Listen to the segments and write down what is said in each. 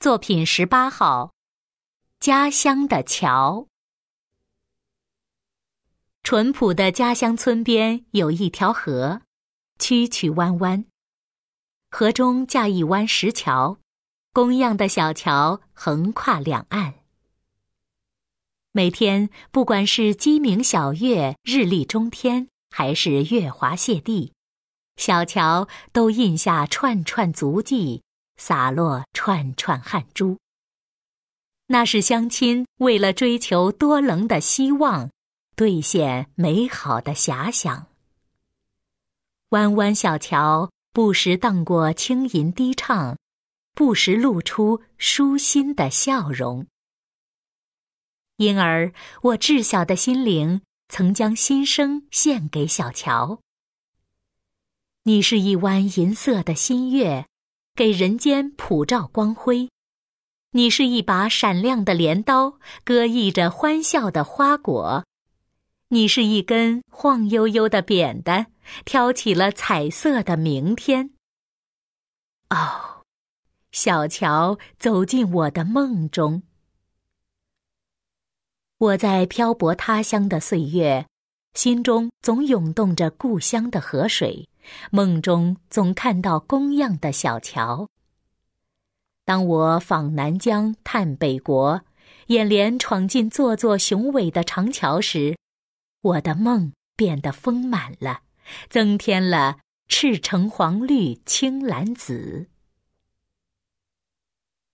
作品十八号，家乡的桥。淳朴的家乡村边有一条河，曲曲弯弯，河中架一弯石桥，工样的小桥横跨两岸。每天，不管是鸡鸣晓月、日丽中天，还是月华泻地，小桥都印下串串足迹。洒落串串汗珠，那是乡亲为了追求多棱的希望，兑现美好的遐想。弯弯小桥不时荡过轻吟低唱，不时露出舒心的笑容。因而，我稚小的心灵曾将心声献给小桥。你是一弯银色的新月。给人间普照光辉，你是一把闪亮的镰刀，割溢着欢笑的花果；你是一根晃悠悠的扁担，挑起了彩色的明天。哦，小桥走进我的梦中，我在漂泊他乡的岁月，心中总涌动着故乡的河水。梦中总看到工样的小桥。当我访南疆、探北国，眼帘闯进座座雄伟的长桥时，我的梦变得丰满了，增添了赤橙黄绿青蓝紫。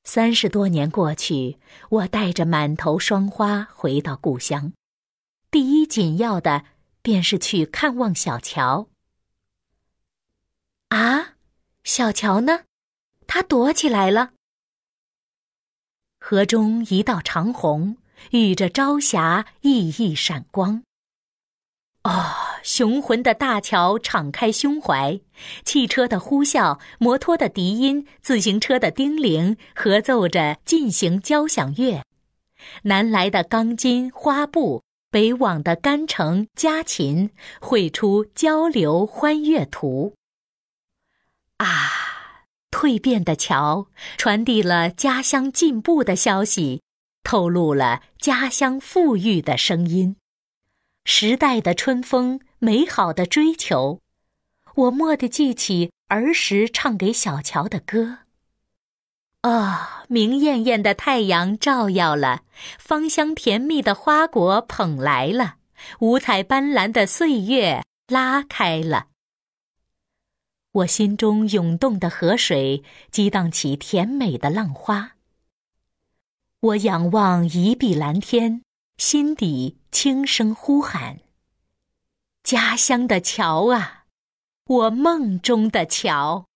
三十多年过去，我带着满头霜花回到故乡，第一紧要的便是去看望小桥。啊，小桥呢？它躲起来了。河中一道长虹，遇着朝霞熠熠闪光。哦，雄浑的大桥敞开胸怀，汽车的呼啸，摩托的笛音，自行车的叮铃，合奏着进行交响乐。南来的钢筋花布，北往的干城家禽，绘出交流欢悦图。啊，蜕变的桥传递了家乡进步的消息，透露了家乡富裕的声音。时代的春风，美好的追求，我蓦地记起儿时唱给小桥的歌。啊，明艳艳的太阳照耀了，芳香甜蜜的花果捧来了，五彩斑斓的岁月拉开了。我心中涌动的河水激荡起甜美的浪花。我仰望一碧蓝天，心底轻声呼喊：“家乡的桥啊，我梦中的桥。”